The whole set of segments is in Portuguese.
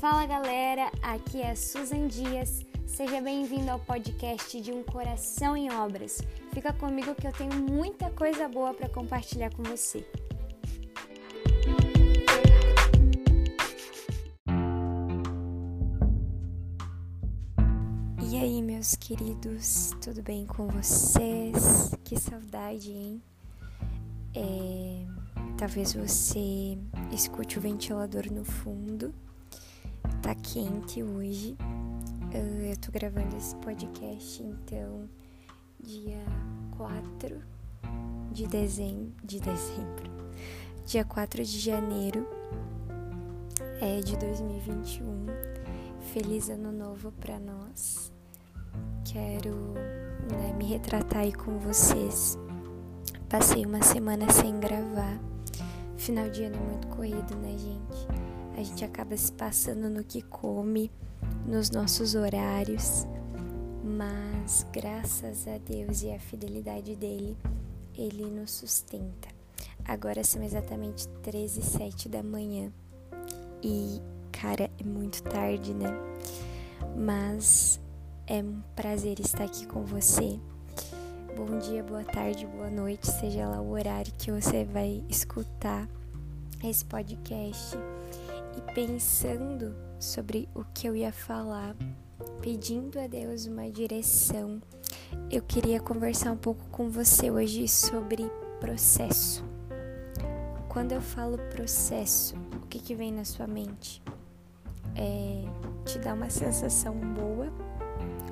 Fala galera, aqui é a Susan Dias. Seja bem-vindo ao podcast de Um Coração em Obras. Fica comigo que eu tenho muita coisa boa para compartilhar com você. E aí, meus queridos, tudo bem com vocês? Que saudade, hein? É, talvez você escute o ventilador no fundo. Tá quente hoje. Uh, eu tô gravando esse podcast então dia 4 de dezembro, de dezembro. Dia 4 de janeiro é de 2021. Feliz ano novo para nós. Quero né, me retratar aí com vocês Passei uma semana sem gravar. Final de ano é muito corrido, né, gente? A gente acaba se passando no que come, nos nossos horários, mas graças a Deus e a fidelidade dele, ele nos sustenta. Agora são exatamente 13 e 7 da manhã e, cara, é muito tarde, né? Mas é um prazer estar aqui com você bom dia, boa tarde, boa noite, seja lá o horário que você vai escutar esse podcast. E pensando sobre o que eu ia falar, pedindo a Deus uma direção, eu queria conversar um pouco com você hoje sobre processo. Quando eu falo processo, o que, que vem na sua mente? É, te dá uma sensação boa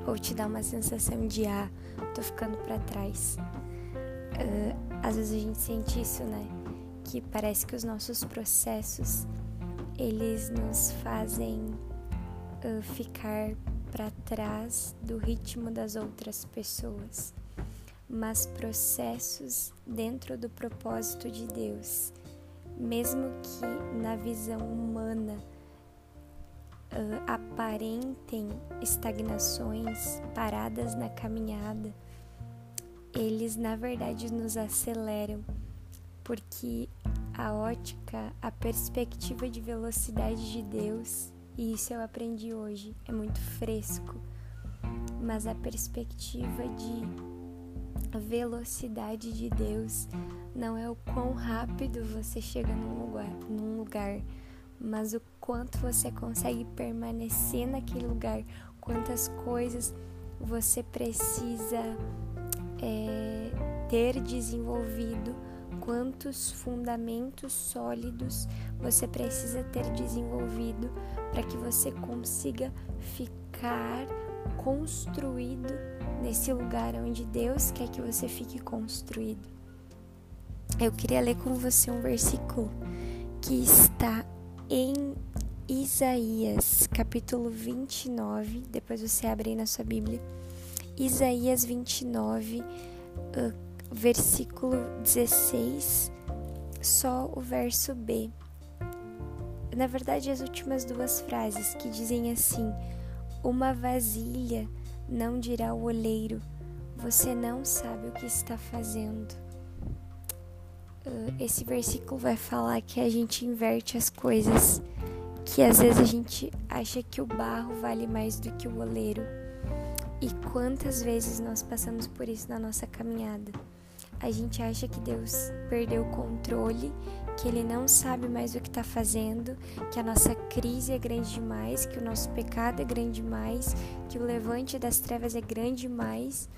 ou te dá uma sensação de ah, tô ficando para trás. Uh, às vezes a gente sente isso, né? Que parece que os nossos processos eles nos fazem uh, ficar para trás do ritmo das outras pessoas. Mas processos dentro do propósito de Deus, mesmo que na visão humana uh, aparentem estagnações, paradas na caminhada, eles na verdade nos aceleram, porque a ótica, a perspectiva de velocidade de Deus, e isso eu aprendi hoje, é muito fresco, mas a perspectiva de velocidade de Deus não é o quão rápido você chega num lugar, num lugar mas o quanto você consegue permanecer naquele lugar, quantas coisas você precisa é, ter desenvolvido, quantos fundamentos sólidos você precisa ter desenvolvido para que você consiga ficar construído nesse lugar onde Deus quer que você fique construído. Eu queria ler com você um versículo que está em Isaías, capítulo 29, depois você abre aí na sua Bíblia. Isaías 29, uh, versículo 16, só o verso B. Na verdade, as últimas duas frases que dizem assim: Uma vasilha não dirá ao oleiro, você não sabe o que está fazendo esse versículo vai falar que a gente inverte as coisas, que às vezes a gente acha que o barro vale mais do que o oleiro. E quantas vezes nós passamos por isso na nossa caminhada? A gente acha que Deus perdeu o controle, que Ele não sabe mais o que está fazendo, que a nossa crise é grande demais, que o nosso pecado é grande demais, que o levante das trevas é grande demais,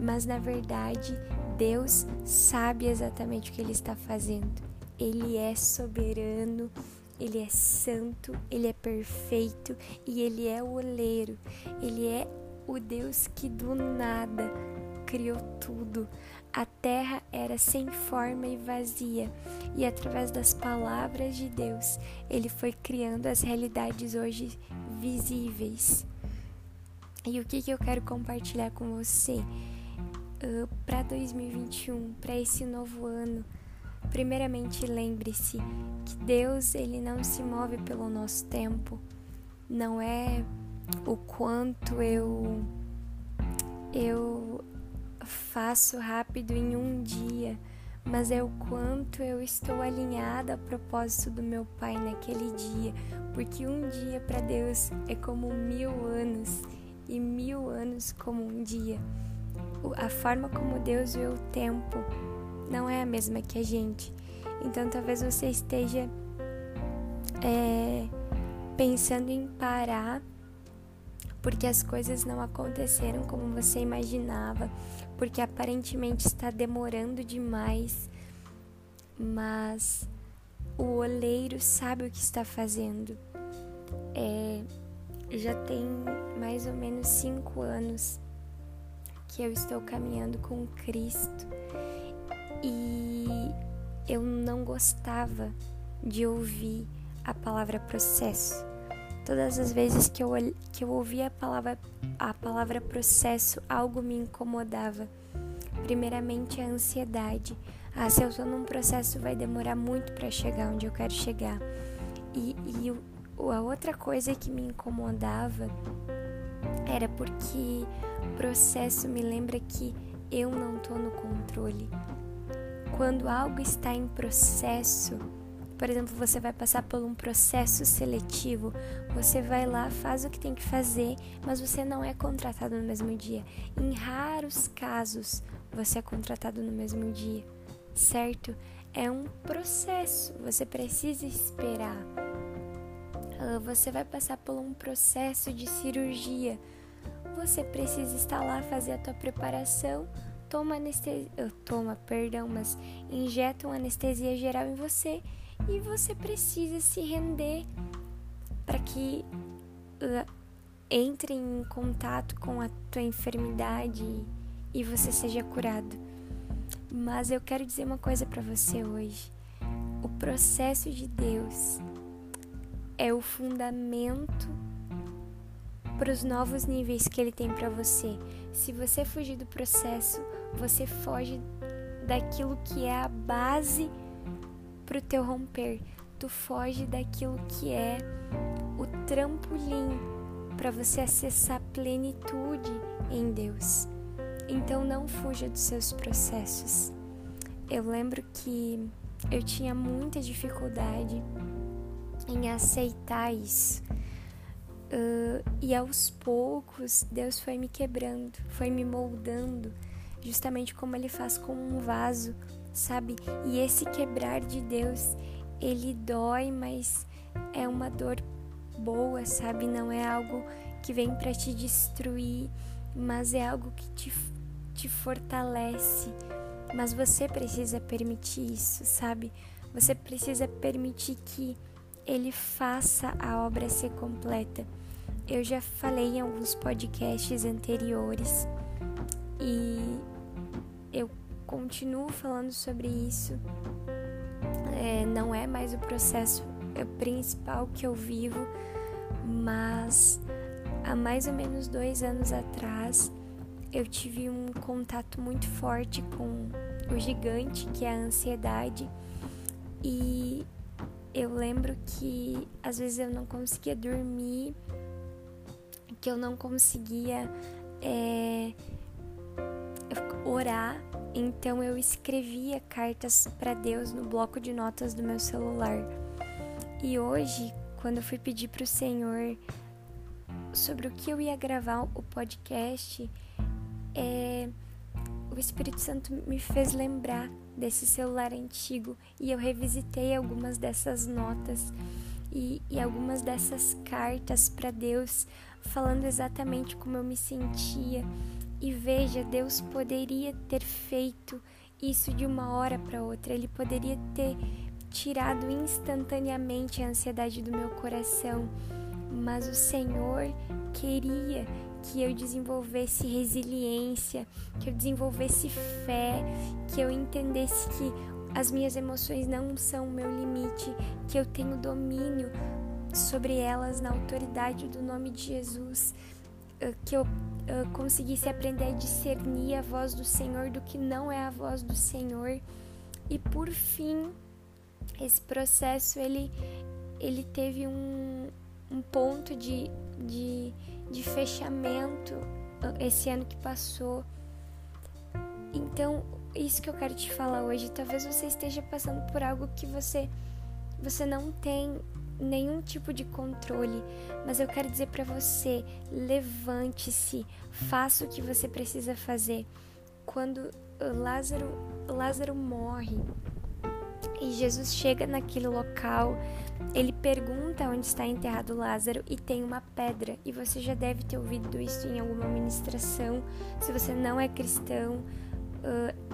mas na verdade Deus sabe exatamente o que Ele está fazendo. Ele é soberano, Ele é santo, Ele é perfeito e Ele é o oleiro. Ele é o Deus que do nada criou tudo. A terra era sem forma e vazia, e através das palavras de Deus, Ele foi criando as realidades hoje visíveis. E o que, que eu quero compartilhar com você? uh, para 2021, para esse novo ano, primeiramente lembre-se que Deus ele não se move pelo nosso tempo, não é o quanto eu eu faço rápido em um dia, mas é o quanto eu estou alinhada ao propósito do meu Pai naquele dia, porque um dia para Deus é como mil anos e mil anos como um dia. A forma como Deus vê o tempo não é a mesma que a gente. Então talvez você esteja é, pensando em parar porque as coisas não aconteceram como você imaginava, porque aparentemente está demorando demais, mas o oleiro sabe o que está fazendo. É, já tem mais ou menos cinco anos que eu estou caminhando com Cristo e eu não gostava de ouvir a palavra processo. Todas as vezes que eu, que eu ouvia a palavra, a palavra processo, algo me incomodava. Primeiramente, a ansiedade. Ah, se eu estou num processo, vai demorar muito para chegar onde eu quero chegar. E, e a outra coisa que me incomodava era porque o processo me lembra que eu não estou no controle. Quando algo está em processo, por exemplo, você vai passar por um processo seletivo, você vai lá, faz o que tem que fazer, mas você não é contratado no mesmo dia. Em raros casos, você é contratado no mesmo dia, certo? É um processo, você precisa esperar. Ah, você vai passar por um processo de cirurgia, você precisa estar lá, fazer a tua preparação, toma anestesia, ah, toma, perdão, mas injeta uma anestesia geral em você e você precisa se render para que uh, entre em contato com a tua enfermidade e você seja curado. Mas eu quero dizer uma coisa para você hoje. O processo de Deus é o fundamento para os novos níveis que ele tem para você. Se você fugir do processo, você foge daquilo que é a base para o teu romper. Tu foge daquilo que é o trampolim para você acessar plenitude em Deus. Então não fuja dos seus processos. Eu lembro que eu tinha muita dificuldade em aceitar isso. Uh, e aos poucos Deus foi me quebrando, foi me moldando, justamente como Ele faz com um vaso sabe? E esse quebrar de Deus, ele dói, mas é uma dor boa, sabe? Não é algo que vem para te destruir, mas é algo que te, te fortalece. Mas você precisa permitir isso, sabe? Você precisa permitir que ele faça a obra ser completa. Eu já falei em alguns podcasts anteriores e eu continuo falando sobre isso. É, não é mais o processo principal que eu vivo, mas há mais ou menos dois anos atrás eu tive um contato muito forte com o gigante que é a ansiedade e eu lembro que às vezes eu não conseguia dormir, que eu não conseguia é, orar então eu escrevia cartas para Deus no bloco de notas do meu celular. E hoje, quando eu fui pedir para o Senhor sobre o que eu ia gravar o podcast, é, o Espírito Santo me fez lembrar desse celular antigo e eu revisitei algumas dessas notas e, e algumas dessas cartas para Deus, falando exatamente como eu me sentia e veja, Deus poderia ter feito isso de uma hora para outra, Ele poderia ter tirado instantaneamente a ansiedade do meu coração, mas o Senhor queria que eu desenvolvesse resiliência, que eu desenvolvesse fé, que eu entendesse que as minhas emoções não são o meu limite, que eu tenho domínio sobre elas na autoridade do nome de Jesus, que eu uh, conseguisse aprender a discernir a voz do Senhor do que não é a voz do Senhor. E por fim, esse processo ele, ele teve um, um ponto de, de, de fechamento esse ano que passou. Então, isso que eu quero te falar hoje. Talvez você esteja passando por algo que você você não tem nenhum tipo de controle, mas eu quero dizer para você, levante-se, faça o que você precisa fazer. Quando Lázaro Lázaro morre e Jesus chega naquele local, ele pergunta onde está enterrado Lázaro e tem uma pedra. E você já deve ter ouvido isso em alguma ministração. Se você não é cristão,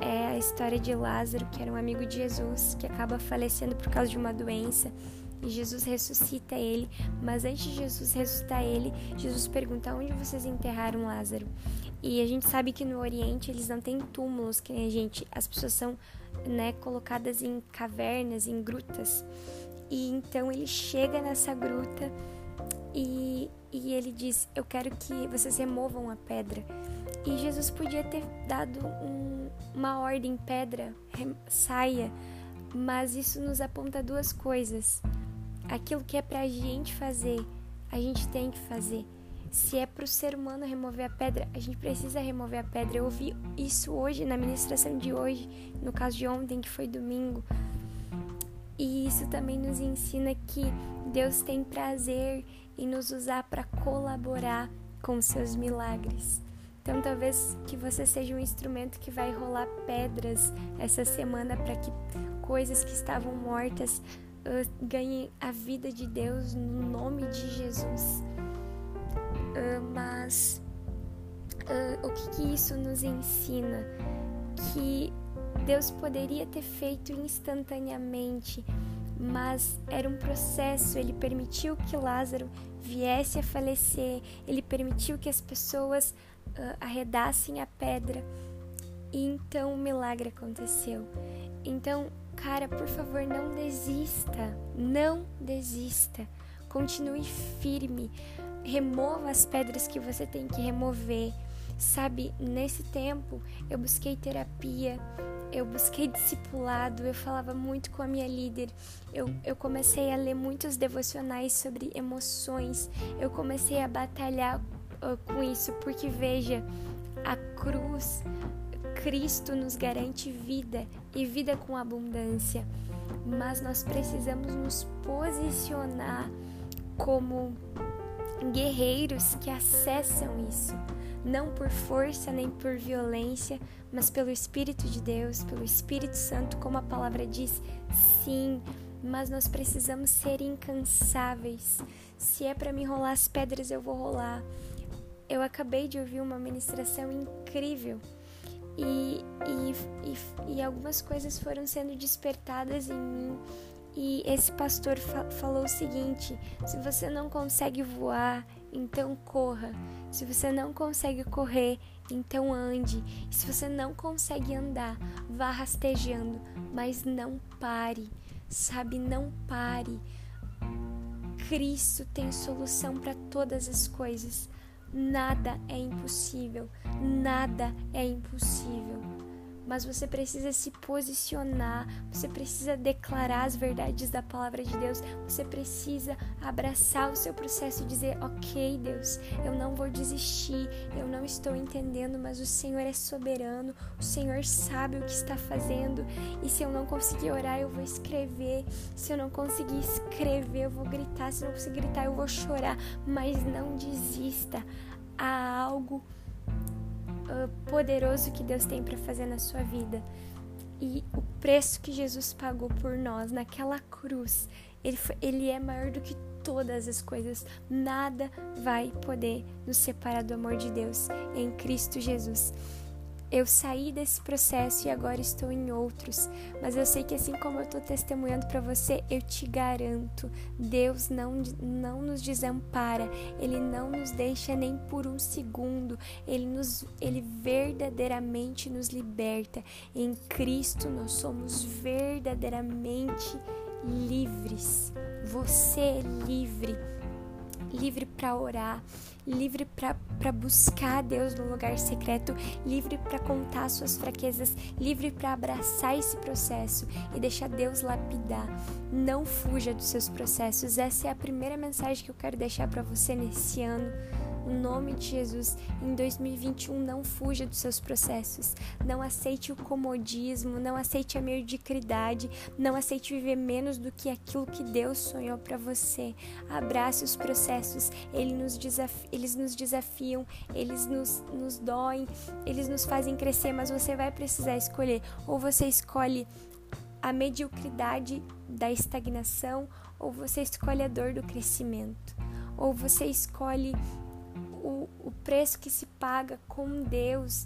é a história de Lázaro, que era um amigo de Jesus, que acaba falecendo por causa de uma doença. E Jesus ressuscita ele, mas antes de Jesus ressuscitar ele, Jesus pergunta onde vocês enterraram Lázaro. E a gente sabe que no Oriente eles não têm túmulos que a gente, as pessoas são né, colocadas em cavernas, em grutas. E então ele chega nessa gruta e, e ele diz: Eu quero que vocês removam a pedra. E Jesus podia ter dado um, uma ordem: pedra, saia. Mas isso nos aponta duas coisas. Aquilo que é pra gente fazer, a gente tem que fazer. Se é para o ser humano remover a pedra, a gente precisa remover a pedra. Eu ouvi isso hoje na ministração de hoje, no caso de ontem, que foi domingo. E isso também nos ensina que Deus tem prazer em nos usar para colaborar com seus milagres. Então, talvez que você seja um instrumento que vai rolar pedras essa semana para que coisas que estavam mortas uh, ganhem a vida de Deus no nome de Jesus. Uh, mas uh, o que, que isso nos ensina? Que Deus poderia ter feito instantaneamente, mas era um processo. Ele permitiu que Lázaro viesse a falecer, ele permitiu que as pessoas uh, arredassem a pedra. E então o milagre aconteceu. Então, cara, por favor, não desista. Não desista. Continue firme. Remova as pedras que você tem que remover. Sabe, nesse tempo eu busquei terapia, eu busquei discipulado, eu falava muito com a minha líder, eu, eu comecei a ler muitos devocionais sobre emoções, eu comecei a batalhar uh, com isso, porque veja, a cruz, Cristo nos garante vida e vida com abundância, mas nós precisamos nos posicionar como guerreiros que acessam isso, não por força nem por violência, mas pelo Espírito de Deus, pelo Espírito Santo, como a palavra diz, sim, mas nós precisamos ser incansáveis. Se é para me rolar as pedras, eu vou rolar. Eu acabei de ouvir uma ministração incrível e, e, e, e algumas coisas foram sendo despertadas em mim e esse pastor fa falou o seguinte: se você não consegue voar, então corra. Se você não consegue correr, então ande. Se você não consegue andar, vá rastejando, mas não pare. Sabe, não pare. Cristo tem solução para todas as coisas. Nada é impossível. Nada é impossível mas você precisa se posicionar, você precisa declarar as verdades da palavra de Deus, você precisa abraçar o seu processo e dizer: Ok, Deus, eu não vou desistir, eu não estou entendendo, mas o Senhor é soberano, o Senhor sabe o que está fazendo, e se eu não conseguir orar, eu vou escrever, se eu não conseguir escrever, eu vou gritar, se eu não conseguir gritar, eu vou chorar, mas não desista. Há algo poderoso que Deus tem para fazer na sua vida. E o preço que Jesus pagou por nós naquela cruz, ele, foi, ele é maior do que todas as coisas. Nada vai poder nos separar do amor de Deus em Cristo Jesus. Eu saí desse processo e agora estou em outros, mas eu sei que assim como eu estou testemunhando para você, eu te garanto, Deus não, não nos desampara, Ele não nos deixa nem por um segundo, Ele, nos, Ele verdadeiramente nos liberta. Em Cristo nós somos verdadeiramente livres. Você é livre. Livre para orar, livre para buscar Deus no lugar secreto, livre para contar suas fraquezas, livre para abraçar esse processo e deixar Deus lapidar. Não fuja dos seus processos. Essa é a primeira mensagem que eu quero deixar para você nesse ano. o nome de Jesus. Em 2021, não fuja dos seus processos. Não aceite o comodismo, não aceite a mediocridade, não aceite viver menos do que aquilo que Deus sonhou para você. Abrace os processos, eles nos, desafi eles nos desafiam, eles nos, nos doem, eles nos fazem crescer, mas você vai precisar escolher. Ou você escolhe a mediocridade da estagnação, ou você escolhe a dor do crescimento, ou você escolhe o, o preço que se paga com Deus.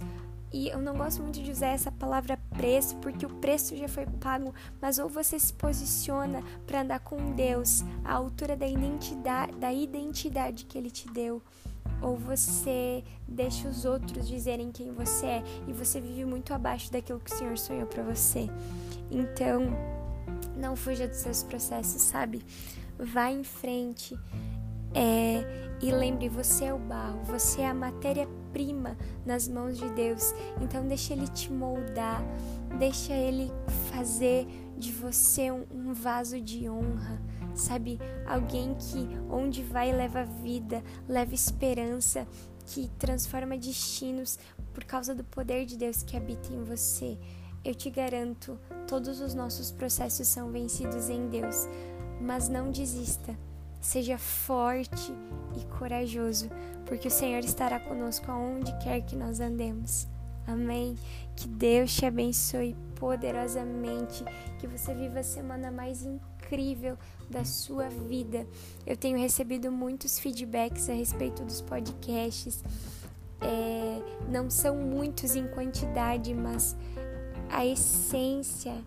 E eu não gosto muito de usar essa palavra preço, porque o preço já foi pago, mas ou você se posiciona para andar com Deus, à altura da identidade, da identidade que Ele te deu, ou você deixa os outros dizerem quem você é e você vive muito abaixo daquilo que o Senhor sonhou para você. Então, não fuja dos seus processos, sabe? Vá em frente. É, e lembre, você é o barro, você é a matéria-prima nas mãos de Deus. Então deixa ele te moldar, deixa ele fazer de você um, um vaso de honra, sabe? Alguém que onde vai leva vida, leva esperança, que transforma destinos por causa do poder de Deus que habita em você. Eu te garanto, todos os nossos processos são vencidos em Deus, mas não desista. Seja forte e corajoso, porque o Senhor estará conosco aonde quer que nós andemos. Amém. Que Deus te abençoe poderosamente, que você viva a semana mais incrível da sua vida. Eu tenho recebido muitos feedbacks a respeito dos podcasts. É, não são muitos em quantidade, mas a essência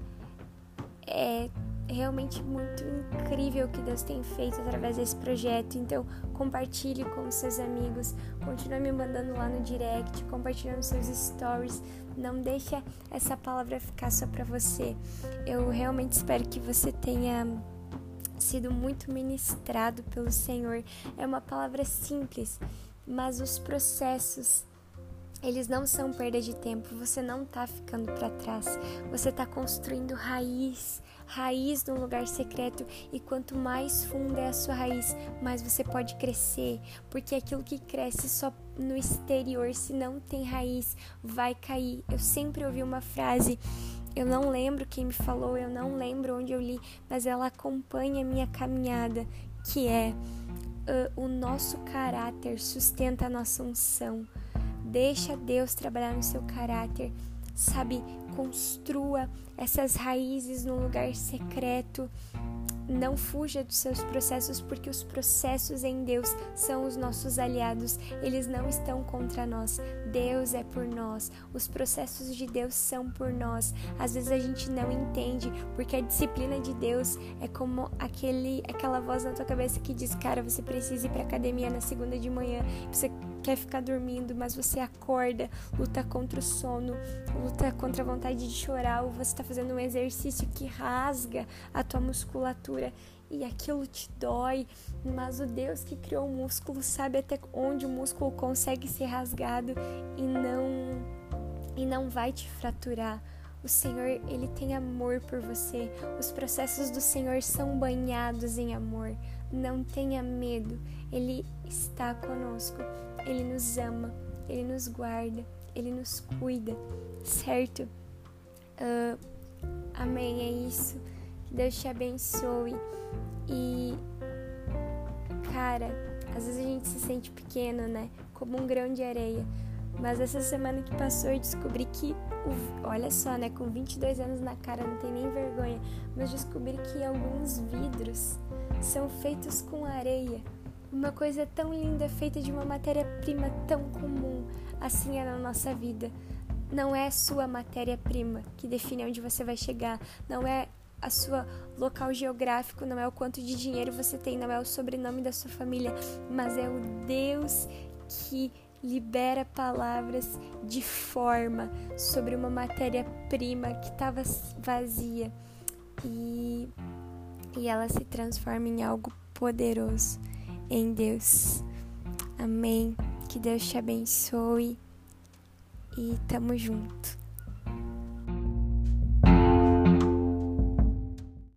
é realmente muito incrível que Deus tem feito através desse projeto. Então, compartilhe com seus amigos, continue me mandando lá no direct, compartilhando seus stories. Não deixa essa palavra ficar só para você. Eu realmente espero que você tenha sido muito ministrado pelo Senhor. É uma palavra simples, mas os processos eles não são perda de tempo, você não está ficando para trás, você está construindo raiz, raiz num lugar secreto e quanto mais funda é a sua raiz, mais você pode crescer, porque aquilo que cresce só no exterior, se não tem raiz, vai cair. Eu sempre ouvi uma frase, eu não lembro quem me falou, eu não lembro onde eu li, mas ela acompanha a minha caminhada, que é uh, o nosso caráter sustenta a nossa unção. Deixa Deus trabalhar no seu caráter, sabe? Construa essas raízes no lugar secreto. Não fuja dos seus processos, porque os processos em Deus são os nossos aliados. Eles não estão contra nós. Deus é por nós. Os processos de Deus são por nós. Às vezes a gente não entende, porque a disciplina de Deus é como aquele, aquela voz na tua cabeça que diz: Cara, você precisa ir para academia na segunda de manhã. Você quer ficar dormindo, mas você acorda, luta contra o sono, luta contra a vontade de chorar, ou você está fazendo um exercício que rasga a tua musculatura e aquilo te dói, mas o Deus que criou o músculo sabe até onde o músculo consegue ser rasgado e não e não vai te fraturar. O Senhor, ele tem amor por você. Os processos do Senhor são banhados em amor. Não tenha medo. Ele está conosco. Ele nos ama, Ele nos guarda, Ele nos cuida, certo? Uh, amém, é isso. Que Deus te abençoe. E, cara, às vezes a gente se sente pequeno, né? Como um grão de areia. Mas essa semana que passou eu descobri que, olha só, né? Com 22 anos na cara, não tem nem vergonha. Mas descobri que alguns vidros são feitos com areia. Uma coisa tão linda feita de uma matéria-prima tão comum, assim é na nossa vida. Não é sua matéria-prima que define onde você vai chegar, não é a sua local geográfico, não é o quanto de dinheiro você tem, não é o sobrenome da sua família, mas é o Deus que libera palavras de forma sobre uma matéria-prima que estava vazia e, e ela se transforma em algo poderoso em Deus. Amém. Que Deus te abençoe e tamo junto.